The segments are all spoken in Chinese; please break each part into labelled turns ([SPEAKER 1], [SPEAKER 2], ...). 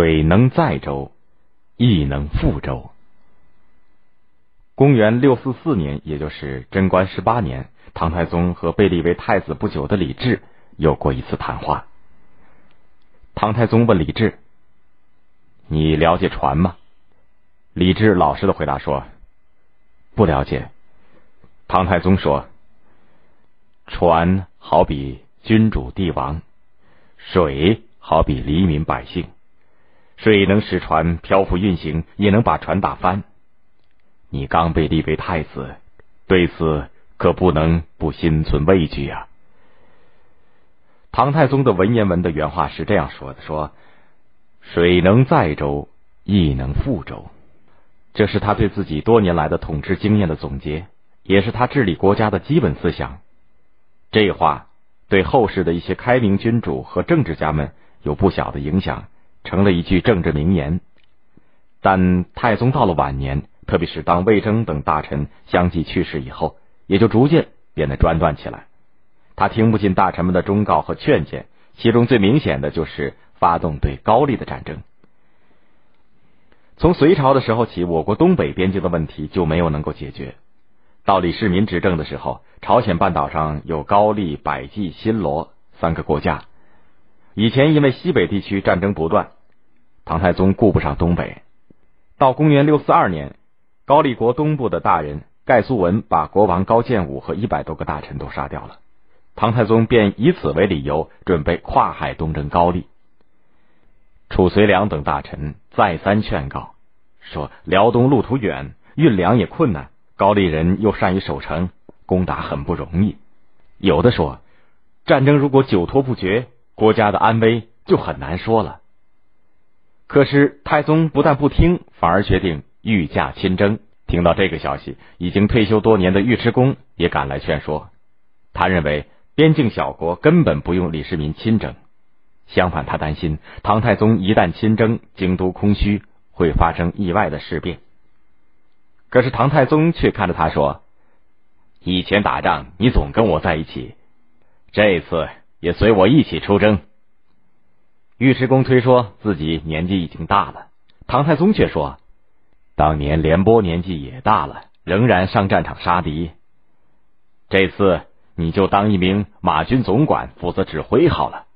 [SPEAKER 1] 水能载舟，亦能覆舟。公元六四四年，也就是贞观十八年，唐太宗和被立为太子不久的李治有过一次谈话。唐太宗问李治：“你了解船吗？”李治老实的回答说：“不了解。”唐太宗说：“船好比君主帝王，水好比黎民百姓。水能使船漂浮运行，也能把船打翻。你刚被立为太子，对此可不能不心存畏惧啊。”唐太宗的文言文的原话是这样说的：“说水能载舟，亦能覆舟。”这是他对自己多年来的统治经验的总结，也是他治理国家的基本思想。这话对后世的一些开明君主和政治家们有不小的影响，成了一句政治名言。但太宗到了晚年，特别是当魏征等大臣相继去世以后，也就逐渐变得专断起来。他听不进大臣们的忠告和劝谏，其中最明显的就是发动对高丽的战争。从隋朝的时候起，我国东北边境的问题就没有能够解决。到李世民执政的时候，朝鲜半岛上有高丽、百济、新罗三个国家。以前因为西北地区战争不断，唐太宗顾不上东北。到公元六四二年，高丽国东部的大人盖苏文把国王高建武和一百多个大臣都杀掉了。唐太宗便以此为理由，准备跨海东征高丽。褚遂良等大臣再三劝告说：“辽东路途远，运粮也困难，高丽人又善于守城，攻打很不容易。”有的说：“战争如果久拖不决，国家的安危就很难说了。”可是太宗不但不听，反而决定御驾亲征。听到这个消息，已经退休多年的尉迟恭也赶来劝说。他认为边境小国根本不用李世民亲征。相反，他担心唐太宗一旦亲征，京都空虚，会发生意外的事变。可是唐太宗却看着他说：“以前打仗你总跟我在一起，这次也随我一起出征。”尉迟恭推说自己年纪已经大了，唐太宗却说：“当年廉颇年纪也大了，仍然上战场杀敌。这次你就当一名马军总管，负责指挥好了。”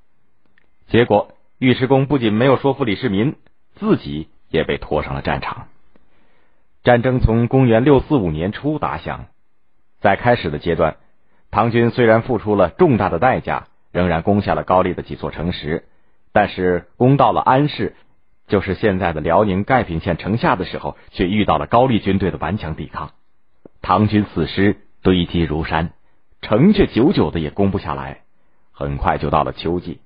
[SPEAKER 1] 结果，尉迟恭不仅没有说服李世民，自己也被拖上了战场。战争从公元六四五年初打响，在开始的阶段，唐军虽然付出了重大的代价，仍然攻下了高丽的几座城池，但是攻到了安市，就是现在的辽宁盖平县城下的时候，却遇到了高丽军队的顽强抵抗，唐军死尸堆积如山，城却久久的也攻不下来。很快就到了秋季。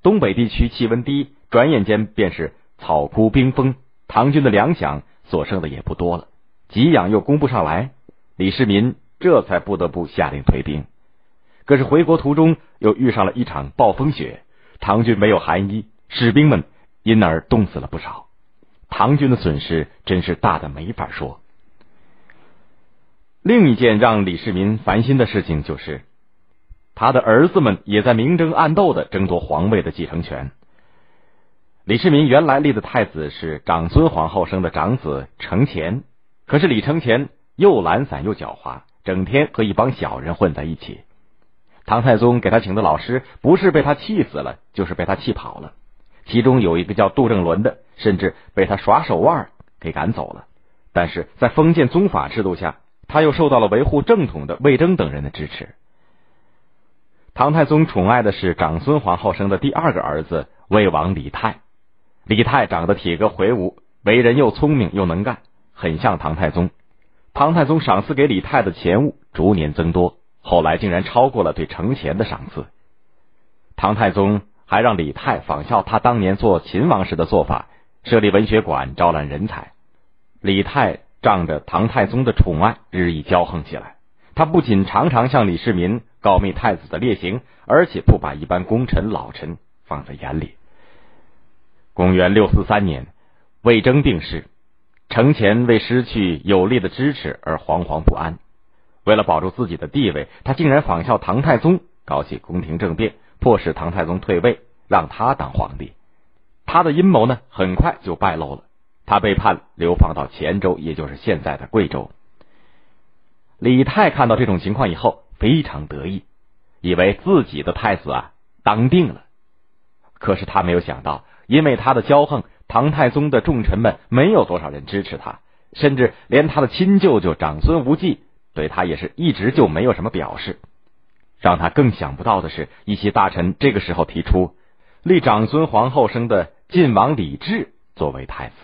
[SPEAKER 1] 东北地区气温低，转眼间便是草枯冰封，唐军的粮饷所剩的也不多了，给养又供不上来，李世民这才不得不下令退兵。可是回国途中又遇上了一场暴风雪，唐军没有寒衣，士兵们因而冻死了不少，唐军的损失真是大的没法说。另一件让李世民烦心的事情就是。他的儿子们也在明争暗斗的争夺皇位的继承权。李世民原来立的太子是长孙皇后生的长子程乾，可是李承乾又懒散又狡猾，整天和一帮小人混在一起。唐太宗给他请的老师，不是被他气死了，就是被他气跑了。其中有一个叫杜正伦的，甚至被他耍手腕给赶走了。但是在封建宗法制度下，他又受到了维护正统的魏征等人的支持。唐太宗宠爱的是长孙皇后生的第二个儿子魏王李泰。李泰长得体格魁梧，为人又聪明又能干，很像唐太宗。唐太宗赏赐给李泰的钱物逐年增多，后来竟然超过了对程潜的赏赐。唐太宗还让李泰仿效他当年做秦王时的做法，设立文学馆，招揽人才。李泰仗着唐太宗的宠爱，日益骄横起来。他不仅常常向李世民。告密太子的劣行，而且不把一般功臣老臣放在眼里。公元六四三年，魏征病逝，承乾为失去有力的支持而惶惶不安。为了保住自己的地位，他竟然仿效唐太宗，搞起宫廷政变，迫使唐太宗退位，让他当皇帝。他的阴谋呢，很快就败露了。他被判流放到黔州，也就是现在的贵州。李泰看到这种情况以后，非常得意，以为自己的太子啊当定了。可是他没有想到，因为他的骄横，唐太宗的重臣们没有多少人支持他，甚至连他的亲舅舅长孙无忌对他也是一直就没有什么表示。让他更想不到的是，一些大臣这个时候提出立长孙皇后生的晋王李治作为太子。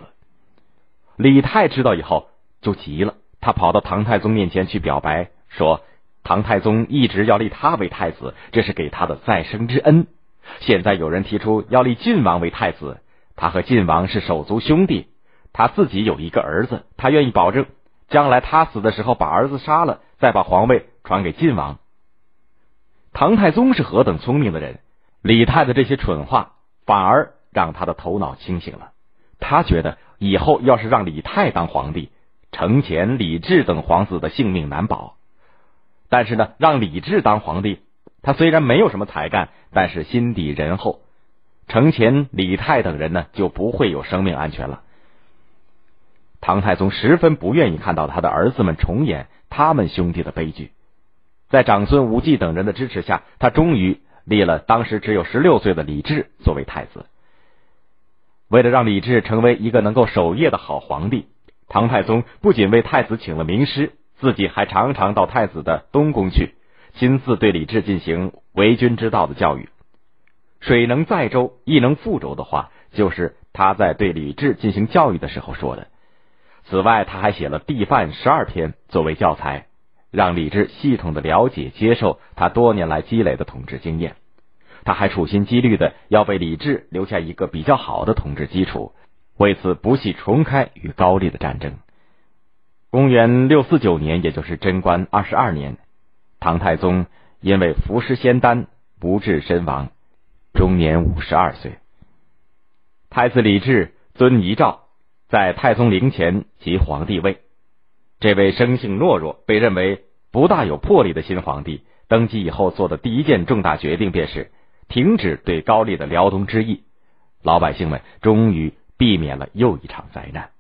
[SPEAKER 1] 李泰知道以后就急了，他跑到唐太宗面前去表白，说唐太宗一直要立他为太子，这是给他的再生之恩。现在有人提出要立晋王为太子，他和晋王是手足兄弟，他自己有一个儿子，他愿意保证将来他死的时候把儿子杀了，再把皇位传给晋王。唐太宗是何等聪明的人，李泰的这些蠢话反而让他的头脑清醒了，他觉得。以后要是让李泰当皇帝，程潜、李治等皇子的性命难保。但是呢，让李治当皇帝，他虽然没有什么才干，但是心底仁厚。程潜、李泰等人呢，就不会有生命安全了。唐太宗十分不愿意看到他的儿子们重演他们兄弟的悲剧。在长孙无忌等人的支持下，他终于立了当时只有十六岁的李治作为太子。为了让李治成为一个能够守业的好皇帝，唐太宗不仅为太子请了名师，自己还常常到太子的东宫去，亲自对李治进行为君之道的教育。水能载舟，亦能覆舟的话，就是他在对李治进行教育的时候说的。此外，他还写了《帝范》十二篇作为教材，让李治系统的了解、接受他多年来积累的统治经验。他还处心积虑的要为李治留下一个比较好的统治基础，为此不惜重开与高丽的战争。公元六四九年，也就是贞观二十二年，唐太宗因为服食仙丹不治身亡，终年五十二岁。太子李治遵遗诏，在太宗陵前即皇帝位。这位生性懦弱、被认为不大有魄力的新皇帝登基以后做的第一件重大决定便是。停止对高丽的辽东之役，老百姓们终于避免了又一场灾难。